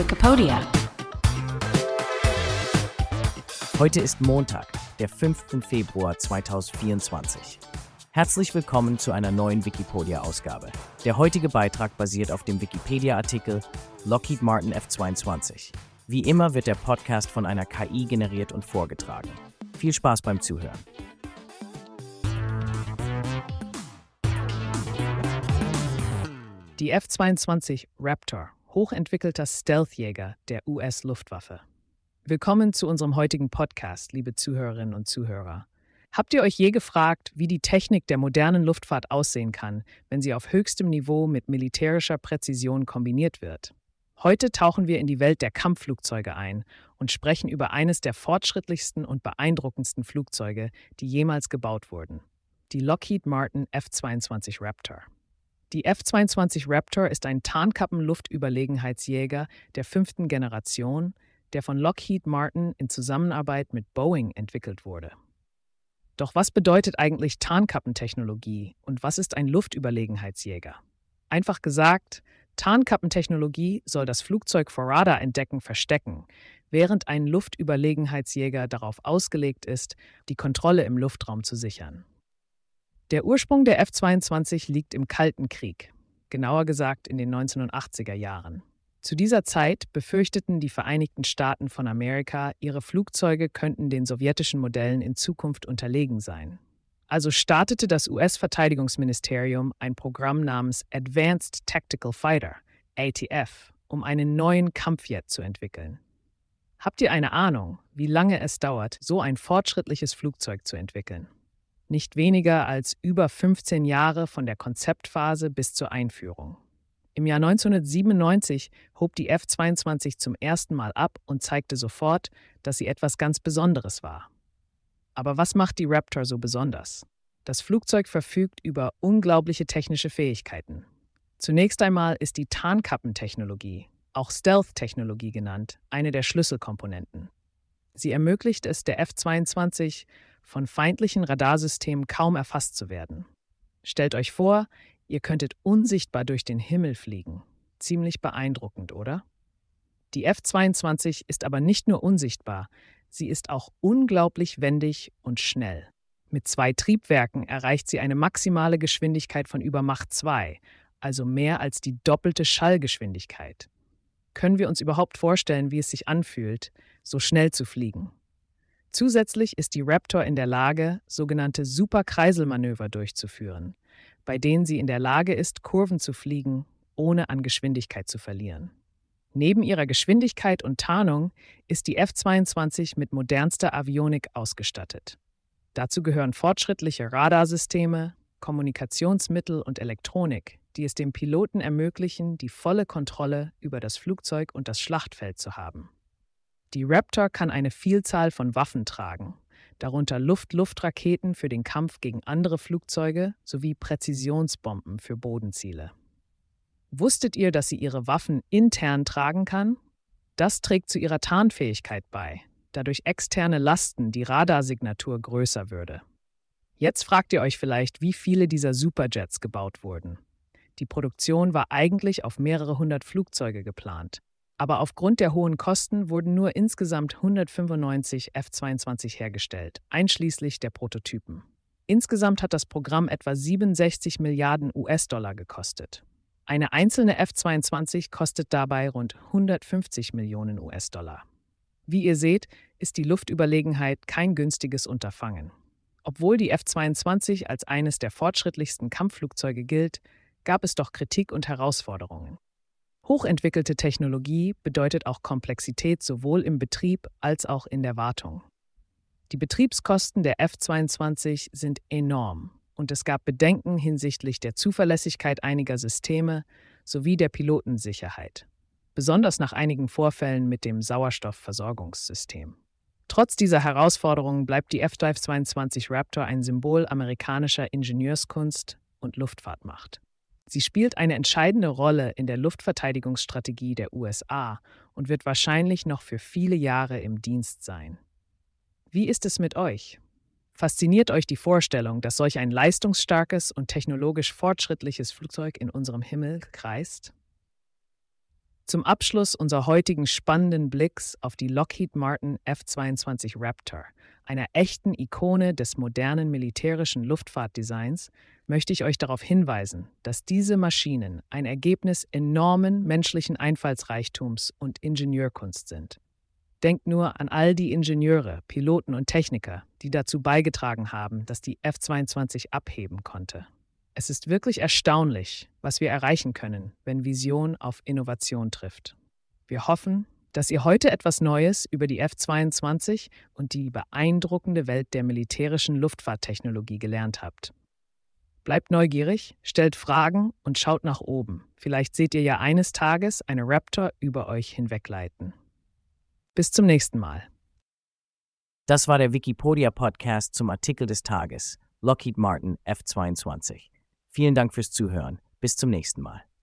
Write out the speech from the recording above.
Wikipedia. Heute ist Montag, der 5. Februar 2024. Herzlich willkommen zu einer neuen Wikipedia-Ausgabe. Der heutige Beitrag basiert auf dem Wikipedia-Artikel Lockheed Martin F-22. Wie immer wird der Podcast von einer KI generiert und vorgetragen. Viel Spaß beim Zuhören. Die F-22 Raptor, hochentwickelter Stealthjäger der US-Luftwaffe. Willkommen zu unserem heutigen Podcast, liebe Zuhörerinnen und Zuhörer. Habt ihr euch je gefragt, wie die Technik der modernen Luftfahrt aussehen kann, wenn sie auf höchstem Niveau mit militärischer Präzision kombiniert wird? Heute tauchen wir in die Welt der Kampfflugzeuge ein und sprechen über eines der fortschrittlichsten und beeindruckendsten Flugzeuge, die jemals gebaut wurden. Die Lockheed Martin F-22 Raptor. Die F-22 Raptor ist ein Tarnkappen-Luftüberlegenheitsjäger der fünften Generation, der von Lockheed Martin in Zusammenarbeit mit Boeing entwickelt wurde. Doch was bedeutet eigentlich Tarnkappentechnologie und was ist ein Luftüberlegenheitsjäger? Einfach gesagt, Tarnkappentechnologie soll das Flugzeug vor Radarentdecken verstecken, während ein Luftüberlegenheitsjäger darauf ausgelegt ist, die Kontrolle im Luftraum zu sichern. Der Ursprung der F-22 liegt im Kalten Krieg, genauer gesagt in den 1980er Jahren. Zu dieser Zeit befürchteten die Vereinigten Staaten von Amerika, ihre Flugzeuge könnten den sowjetischen Modellen in Zukunft unterlegen sein. Also startete das US-Verteidigungsministerium ein Programm namens Advanced Tactical Fighter, ATF, um einen neuen Kampfjet zu entwickeln. Habt ihr eine Ahnung, wie lange es dauert, so ein fortschrittliches Flugzeug zu entwickeln? Nicht weniger als über 15 Jahre von der Konzeptphase bis zur Einführung. Im Jahr 1997 hob die F-22 zum ersten Mal ab und zeigte sofort, dass sie etwas ganz Besonderes war. Aber was macht die Raptor so besonders? Das Flugzeug verfügt über unglaubliche technische Fähigkeiten. Zunächst einmal ist die Tarnkappentechnologie, auch Stealth-Technologie genannt, eine der Schlüsselkomponenten. Sie ermöglicht es der F-22, von feindlichen Radarsystemen kaum erfasst zu werden. Stellt euch vor, ihr könntet unsichtbar durch den Himmel fliegen. Ziemlich beeindruckend, oder? Die F-22 ist aber nicht nur unsichtbar, sie ist auch unglaublich wendig und schnell. Mit zwei Triebwerken erreicht sie eine maximale Geschwindigkeit von über Mach 2, also mehr als die doppelte Schallgeschwindigkeit. Können wir uns überhaupt vorstellen, wie es sich anfühlt, so schnell zu fliegen? Zusätzlich ist die Raptor in der Lage, sogenannte Superkreiselmanöver durchzuführen, bei denen sie in der Lage ist, Kurven zu fliegen, ohne an Geschwindigkeit zu verlieren. Neben ihrer Geschwindigkeit und Tarnung ist die F-22 mit modernster Avionik ausgestattet. Dazu gehören fortschrittliche Radarsysteme, Kommunikationsmittel und Elektronik, die es dem Piloten ermöglichen, die volle Kontrolle über das Flugzeug und das Schlachtfeld zu haben. Die Raptor kann eine Vielzahl von Waffen tragen, darunter Luft-Luft-Raketen für den Kampf gegen andere Flugzeuge sowie Präzisionsbomben für Bodenziele. Wusstet ihr, dass sie ihre Waffen intern tragen kann? Das trägt zu ihrer Tarnfähigkeit bei, da durch externe Lasten die Radarsignatur größer würde. Jetzt fragt ihr euch vielleicht, wie viele dieser Superjets gebaut wurden. Die Produktion war eigentlich auf mehrere hundert Flugzeuge geplant. Aber aufgrund der hohen Kosten wurden nur insgesamt 195 F-22 hergestellt, einschließlich der Prototypen. Insgesamt hat das Programm etwa 67 Milliarden US-Dollar gekostet. Eine einzelne F-22 kostet dabei rund 150 Millionen US-Dollar. Wie ihr seht, ist die Luftüberlegenheit kein günstiges Unterfangen. Obwohl die F-22 als eines der fortschrittlichsten Kampfflugzeuge gilt, gab es doch Kritik und Herausforderungen. Hochentwickelte Technologie bedeutet auch Komplexität sowohl im Betrieb als auch in der Wartung. Die Betriebskosten der F-22 sind enorm und es gab Bedenken hinsichtlich der Zuverlässigkeit einiger Systeme sowie der Pilotensicherheit, besonders nach einigen Vorfällen mit dem Sauerstoffversorgungssystem. Trotz dieser Herausforderungen bleibt die F-22 Raptor ein Symbol amerikanischer Ingenieurskunst und Luftfahrtmacht. Sie spielt eine entscheidende Rolle in der Luftverteidigungsstrategie der USA und wird wahrscheinlich noch für viele Jahre im Dienst sein. Wie ist es mit euch? Fasziniert euch die Vorstellung, dass solch ein leistungsstarkes und technologisch fortschrittliches Flugzeug in unserem Himmel kreist? Zum Abschluss unserer heutigen spannenden Blicks auf die Lockheed Martin F-22 Raptor, einer echten Ikone des modernen militärischen Luftfahrtdesigns, möchte ich euch darauf hinweisen, dass diese Maschinen ein Ergebnis enormen menschlichen Einfallsreichtums und Ingenieurkunst sind. Denkt nur an all die Ingenieure, Piloten und Techniker, die dazu beigetragen haben, dass die F-22 abheben konnte. Es ist wirklich erstaunlich, was wir erreichen können, wenn Vision auf Innovation trifft. Wir hoffen, dass ihr heute etwas Neues über die F-22 und die beeindruckende Welt der militärischen Luftfahrttechnologie gelernt habt. Bleibt neugierig, stellt Fragen und schaut nach oben. Vielleicht seht ihr ja eines Tages eine Raptor über euch hinwegleiten. Bis zum nächsten Mal. Das war der Wikipedia-Podcast zum Artikel des Tages. Lockheed Martin F-22. Vielen Dank fürs Zuhören. Bis zum nächsten Mal.